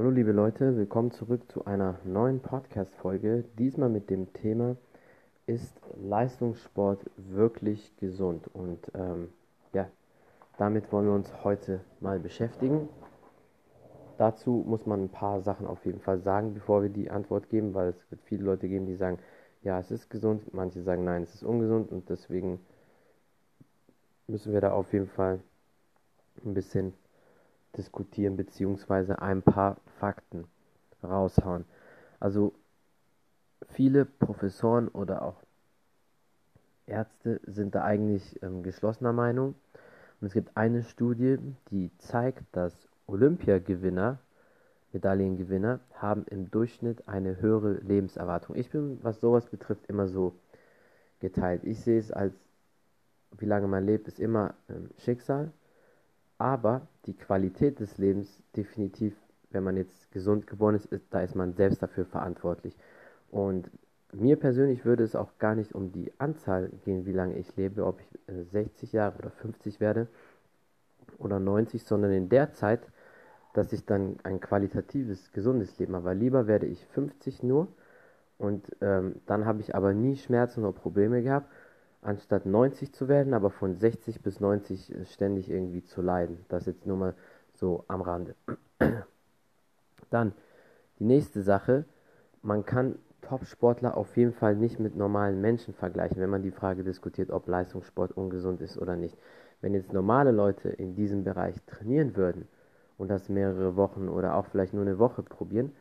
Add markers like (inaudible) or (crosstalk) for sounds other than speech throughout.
Hallo liebe Leute, willkommen zurück zu einer neuen Podcast-Folge. Diesmal mit dem Thema Ist Leistungssport wirklich gesund? Und ähm, ja, damit wollen wir uns heute mal beschäftigen. Dazu muss man ein paar Sachen auf jeden Fall sagen, bevor wir die Antwort geben, weil es wird viele Leute geben, die sagen, ja, es ist gesund, manche sagen, nein, es ist ungesund und deswegen müssen wir da auf jeden Fall ein bisschen diskutieren beziehungsweise ein paar Fakten raushauen. Also viele Professoren oder auch Ärzte sind da eigentlich ähm, geschlossener Meinung. Und es gibt eine Studie, die zeigt, dass Olympiagewinner, Medaillengewinner, haben im Durchschnitt eine höhere Lebenserwartung. Ich bin, was sowas betrifft, immer so geteilt. Ich sehe es als, wie lange man lebt, ist immer ähm, Schicksal. Aber die Qualität des Lebens definitiv, wenn man jetzt gesund geboren ist, ist, da ist man selbst dafür verantwortlich. Und mir persönlich würde es auch gar nicht um die Anzahl gehen, wie lange ich lebe, ob ich 60 äh, Jahre oder 50 werde oder 90, sondern in der Zeit, dass ich dann ein qualitatives, gesundes Leben habe. Lieber werde ich 50 nur und ähm, dann habe ich aber nie Schmerzen oder Probleme gehabt anstatt 90 zu werden, aber von 60 bis 90 ständig irgendwie zu leiden. Das jetzt nur mal so am Rande. (clears throat) Dann die nächste Sache, man kann Top-Sportler auf jeden Fall nicht mit normalen Menschen vergleichen, wenn man die Frage diskutiert, ob Leistungssport ungesund ist oder nicht. Wenn jetzt normale Leute in diesem Bereich trainieren würden und das mehrere Wochen oder auch vielleicht nur eine Woche probieren,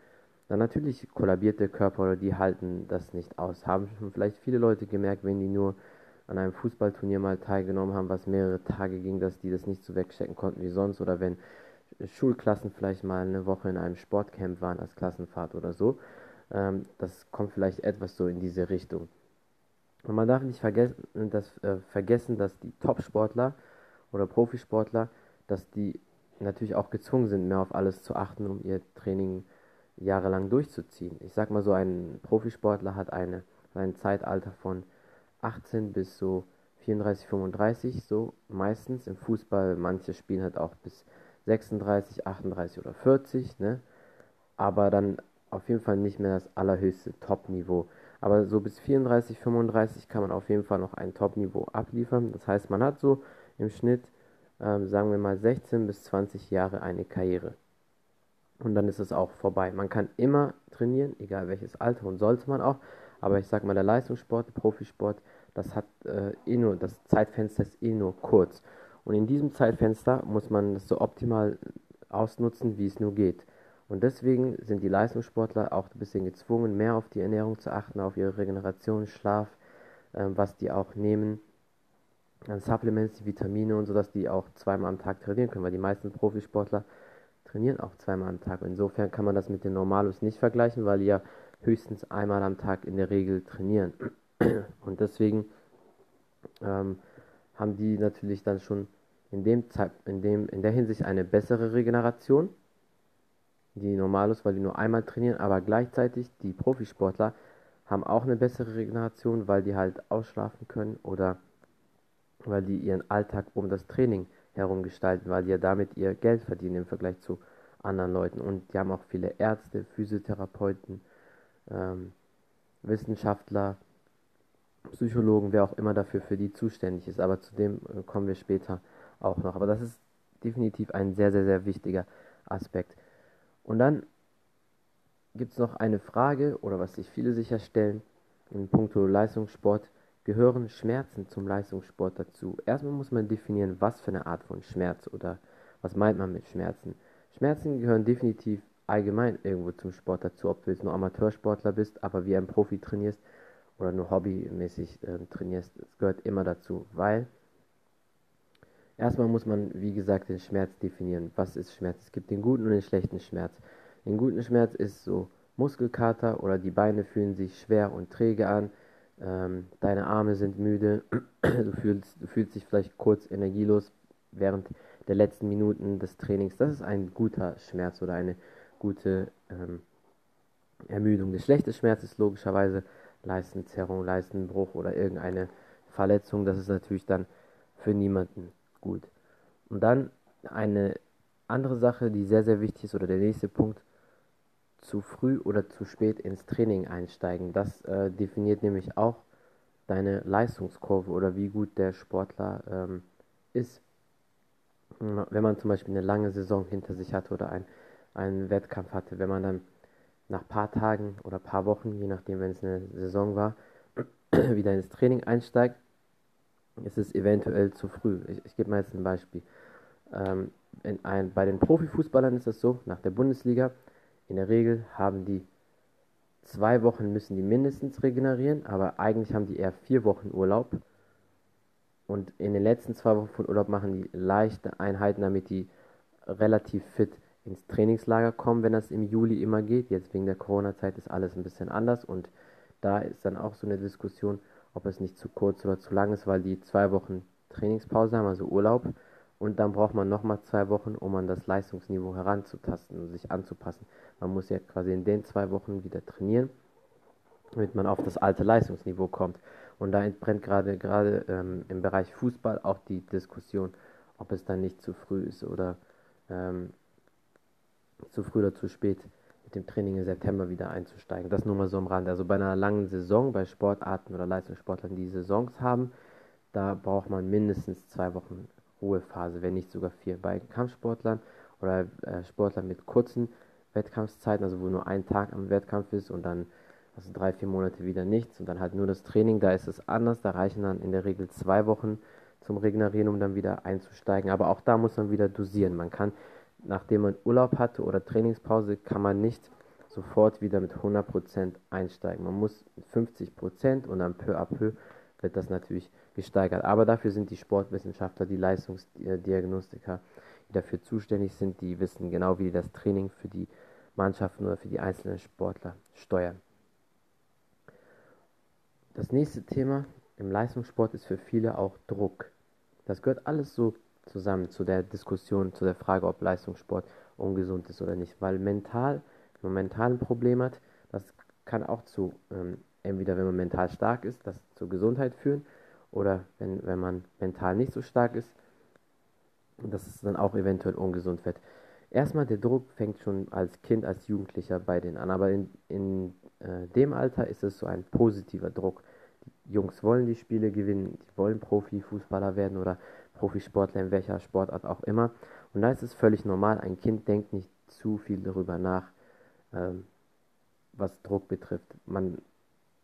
dann natürlich kollabiert der Körper oder die halten das nicht aus. Haben schon vielleicht viele Leute gemerkt, wenn die nur an einem Fußballturnier mal teilgenommen haben, was mehrere Tage ging, dass die das nicht so wegstecken konnten wie sonst oder wenn Schulklassen vielleicht mal eine Woche in einem Sportcamp waren als Klassenfahrt oder so. Ähm, das kommt vielleicht etwas so in diese Richtung. Und man darf nicht vergessen, dass, äh, vergessen, dass die Top-Sportler oder Profisportler, dass die natürlich auch gezwungen sind, mehr auf alles zu achten, um ihr Training jahrelang durchzuziehen. Ich sag mal so, ein Profisportler hat eine, ein Zeitalter von 18 bis so 34, 35, so meistens. Im Fußball, manche spielen halt auch bis 36, 38 oder 40, ne? Aber dann auf jeden Fall nicht mehr das allerhöchste Top-Niveau. Aber so bis 34, 35 kann man auf jeden Fall noch ein Top-Niveau abliefern. Das heißt, man hat so im Schnitt, ähm, sagen wir mal, 16 bis 20 Jahre eine Karriere. Und dann ist es auch vorbei. Man kann immer trainieren, egal welches Alter und sollte man auch. Aber ich sag mal, der Leistungssport, der Profisport, das hat äh, eh nur, das Zeitfenster ist eh nur kurz. Und in diesem Zeitfenster muss man es so optimal ausnutzen, wie es nur geht. Und deswegen sind die Leistungssportler auch ein bisschen gezwungen, mehr auf die Ernährung zu achten, auf ihre Regeneration, Schlaf, äh, was die auch nehmen, an Supplements, die Vitamine und so, dass die auch zweimal am Tag trainieren können, weil die meisten Profisportler trainieren auch zweimal am Tag. Insofern kann man das mit den Normalos nicht vergleichen, weil die ja höchstens einmal am Tag in der Regel trainieren. (clears throat) Und deswegen ähm, haben die natürlich dann schon in, dem Zeit, in, dem, in der Hinsicht eine bessere Regeneration, die normal ist, weil die nur einmal trainieren, aber gleichzeitig die Profisportler haben auch eine bessere Regeneration, weil die halt ausschlafen können oder weil die ihren Alltag um das Training herum gestalten, weil die ja damit ihr Geld verdienen im Vergleich zu anderen Leuten. Und die haben auch viele Ärzte, Physiotherapeuten, ähm, Wissenschaftler, Psychologen, wer auch immer dafür für die zuständig ist. Aber zu dem äh, kommen wir später auch noch. Aber das ist definitiv ein sehr, sehr, sehr wichtiger Aspekt. Und dann gibt es noch eine Frage, oder was sich viele sicher stellen, in puncto Leistungssport, gehören Schmerzen zum Leistungssport dazu? Erstmal muss man definieren, was für eine Art von Schmerz oder was meint man mit Schmerzen. Schmerzen gehören definitiv allgemein irgendwo zum Sport dazu, ob du jetzt nur Amateursportler bist, aber wie ein Profi trainierst oder nur hobbymäßig äh, trainierst. Es gehört immer dazu, weil erstmal muss man, wie gesagt, den Schmerz definieren. Was ist Schmerz? Es gibt den guten und den schlechten Schmerz. Den guten Schmerz ist so Muskelkater oder die Beine fühlen sich schwer und träge an, ähm, deine Arme sind müde, (clears throat) du fühlst, du fühlst dich vielleicht kurz energielos während der letzten Minuten des Trainings. Das ist ein guter Schmerz oder eine gute ähm, Ermüdung. Der schlechte Schmerz ist logischerweise Leistenzerrung, Leistenbruch oder irgendeine Verletzung. Das ist natürlich dann für niemanden gut. Und dann eine andere Sache, die sehr, sehr wichtig ist, oder der nächste Punkt, zu früh oder zu spät ins Training einsteigen. Das äh, definiert nämlich auch deine Leistungskurve oder wie gut der Sportler ähm, ist. Wenn man zum Beispiel eine lange Saison hinter sich hatte oder ein, einen Wettkampf hatte, wenn man dann nach ein paar Tagen oder ein paar Wochen, je nachdem, wenn es eine Saison war, (clears throat) wieder ins Training einsteigt, ist es eventuell zu früh. Ich, ich gebe mal jetzt ein Beispiel. Ähm, ein, bei den Profifußballern ist es so, nach der Bundesliga, in der Regel haben die zwei Wochen müssen die mindestens regenerieren, aber eigentlich haben die eher vier Wochen Urlaub. Und in den letzten zwei Wochen von Urlaub machen die leichte Einheiten, damit die relativ fit ins Trainingslager kommen, wenn das im Juli immer geht. Jetzt wegen der Corona-Zeit ist alles ein bisschen anders und da ist dann auch so eine Diskussion, ob es nicht zu kurz oder zu lang ist, weil die zwei Wochen Trainingspause haben, also Urlaub. Und dann braucht man nochmal zwei Wochen, um an das Leistungsniveau heranzutasten und sich anzupassen. Man muss ja quasi in den zwei Wochen wieder trainieren, damit man auf das alte Leistungsniveau kommt. Und da entbrennt gerade gerade ähm, im Bereich Fußball auch die Diskussion, ob es dann nicht zu früh ist oder ähm, zu früh oder zu spät mit dem Training im September wieder einzusteigen. Das nur mal so am Rand. Also bei einer langen Saison, bei Sportarten oder Leistungssportlern, die Saisons haben, da braucht man mindestens zwei Wochen Ruhephase, wenn nicht sogar vier. Bei Kampfsportlern oder äh, Sportlern mit kurzen Wettkampfzeiten, also wo nur ein Tag am Wettkampf ist und dann also drei, vier Monate wieder nichts und dann halt nur das Training, da ist es anders. Da reichen dann in der Regel zwei Wochen zum Regenerieren, um dann wieder einzusteigen. Aber auch da muss man wieder dosieren. Man kann, nachdem man Urlaub hatte oder Trainingspause, kann man nicht sofort wieder mit 100% einsteigen. Man muss mit 50% und dann peu à peu wird das natürlich gesteigert. Aber dafür sind die Sportwissenschaftler, die Leistungsdiagnostiker, die dafür zuständig sind, die wissen genau, wie die das Training für die Mannschaften oder für die einzelnen Sportler steuern. Das nächste Thema im Leistungssport ist für viele auch Druck. Das gehört alles so zusammen zu der Diskussion, zu der Frage, ob Leistungssport ungesund ist oder nicht. Weil mental, wenn man mental ein Problem hat, das kann auch zu ähm, entweder wenn man mental stark ist, das zur Gesundheit führen, oder wenn, wenn man mental nicht so stark ist, dass es dann auch eventuell ungesund wird. Erstmal, der Druck fängt schon als Kind, als Jugendlicher bei denen an, aber in, in äh, dem Alter ist es so ein positiver Druck. Jungs wollen die Spiele gewinnen, die wollen Profifußballer werden oder Profisportler in welcher Sportart auch immer. Und da ist es völlig normal, ein Kind denkt nicht zu viel darüber nach, ähm, was Druck betrifft. Man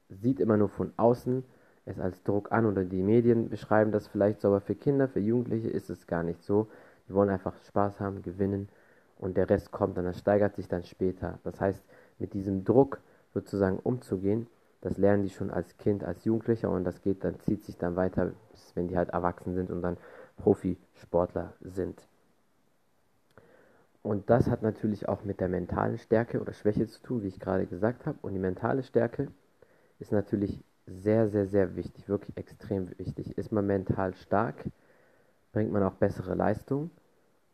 sieht immer nur von außen es als Druck an oder die Medien beschreiben das vielleicht so, aber für Kinder, für Jugendliche ist es gar nicht so. Die wollen einfach Spaß haben, gewinnen und der Rest kommt dann, das steigert sich dann später. Das heißt, mit diesem Druck sozusagen umzugehen, das lernen die schon als Kind, als Jugendlicher und das geht dann, zieht sich dann weiter, bis wenn die halt erwachsen sind und dann Profisportler sind. Und das hat natürlich auch mit der mentalen Stärke oder Schwäche zu tun, wie ich gerade gesagt habe. Und die mentale Stärke ist natürlich sehr, sehr, sehr wichtig, wirklich extrem wichtig. Ist man mental stark, bringt man auch bessere Leistung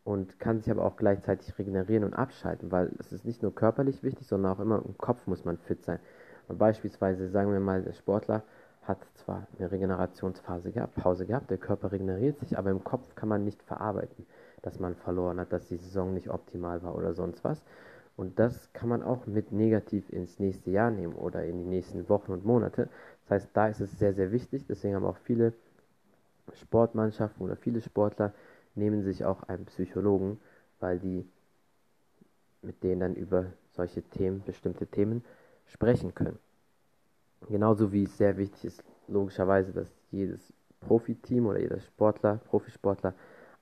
und kann sich aber auch gleichzeitig regenerieren und abschalten, weil es ist nicht nur körperlich wichtig, sondern auch immer im Kopf muss man fit sein. Und beispielsweise sagen wir mal, der Sportler hat zwar eine Regenerationsphase gehabt, Pause gehabt, der Körper regeneriert sich, aber im Kopf kann man nicht verarbeiten, dass man verloren hat, dass die Saison nicht optimal war oder sonst was. Und das kann man auch mit negativ ins nächste Jahr nehmen oder in die nächsten Wochen und Monate. Das heißt, da ist es sehr, sehr wichtig. Deswegen haben auch viele Sportmannschaften oder viele Sportler nehmen sich auch einen Psychologen, weil die mit denen dann über solche Themen, bestimmte Themen sprechen können. Genauso wie es sehr wichtig ist, logischerweise, dass jedes Profiteam oder jeder Sportler, Profisportler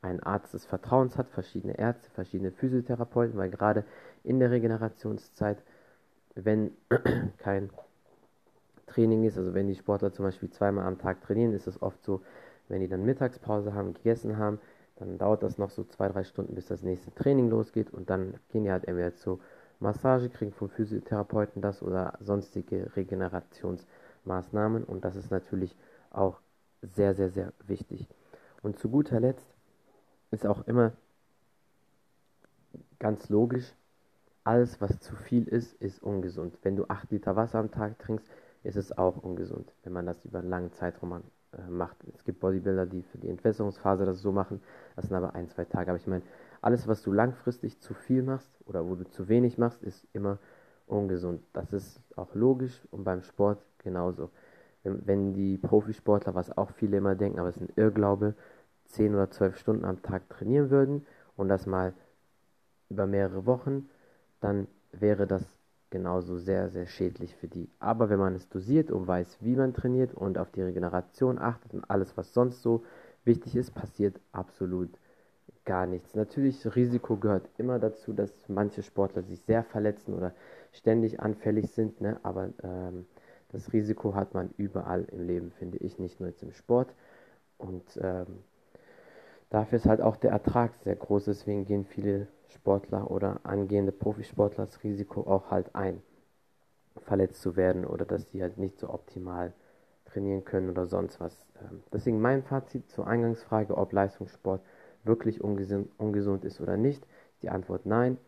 einen Arzt des Vertrauens hat, verschiedene Ärzte, verschiedene Physiotherapeuten, weil gerade in der Regenerationszeit, wenn (clears throat) kein Training ist, also wenn die Sportler zum Beispiel zweimal am Tag trainieren, ist es oft so, wenn die dann Mittagspause haben, gegessen haben, dann dauert das noch so zwei, drei Stunden, bis das nächste Training losgeht und dann gehen die halt entweder zur Massage, kriegen vom Physiotherapeuten das oder sonstige Regenerationsmaßnahmen und das ist natürlich auch sehr, sehr, sehr wichtig. Und zu guter Letzt ist auch immer ganz logisch, alles, was zu viel ist, ist ungesund. Wenn du 8 Liter Wasser am Tag trinkst, ist es auch ungesund, wenn man das über einen langen Zeitraum äh, macht. Es gibt Bodybuilder, die für die Entwässerungsphase das so machen, das sind aber ein, zwei Tage. Aber ich meine, alles, was du langfristig zu viel machst oder wo du zu wenig machst, ist immer ungesund. Das ist auch logisch und beim Sport genauso. Wenn, wenn die Profisportler, was auch viele immer denken, aber es ist ein Irrglaube, 10 oder 12 Stunden am Tag trainieren würden und das mal über mehrere Wochen, dann wäre das genauso sehr, sehr schädlich für die. Aber wenn man es dosiert und weiß, wie man trainiert und auf die Regeneration achtet und alles, was sonst so wichtig ist, passiert absolut gar nichts. Natürlich, Risiko gehört immer dazu, dass manche Sportler sich sehr verletzen oder ständig anfällig sind, ne? aber ähm, das Risiko hat man überall im Leben, finde ich, nicht nur jetzt im Sport. Und ähm, dafür ist halt auch der Ertrag sehr groß, deswegen gehen viele Sportler oder angehende Profisportler das Risiko auch halt ein, verletzt zu werden oder dass sie halt nicht so optimal trainieren können oder sonst was. Ähm, deswegen mein Fazit zur Eingangsfrage, ob Leistungssport wirklich ungesund, ungesund ist oder nicht. Die Antwort nein.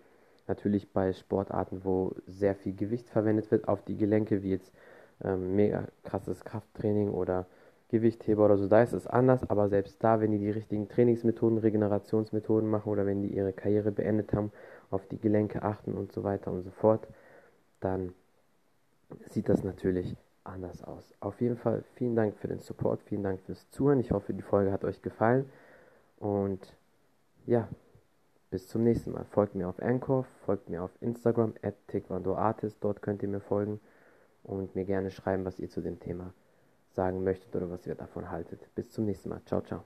Natürlich bei Sportarten, wo sehr viel Gewicht verwendet wird auf die Gelenke, wie jetzt ähm, mega krasses Krafttraining oder Gewichtheber oder so, da ist es anders, aber selbst da, wenn die die richtigen Trainingsmethoden, Regenerationsmethoden machen oder wenn die ihre Karriere beendet haben, auf die Gelenke achten und so weiter und so fort, dann sieht das natürlich anders aus. Auf jeden Fall vielen Dank für den Support, vielen Dank fürs Zuhören. Ich hoffe, die Folge hat euch gefallen und ja, bis zum nächsten Mal. Folgt mir auf Anchor, folgt mir auf Instagram, at dort könnt ihr mir folgen und mir gerne schreiben, was ihr zu dem Thema sagen möchtet oder was ihr davon haltet. Bis zum nächsten Mal. Ciao, ciao.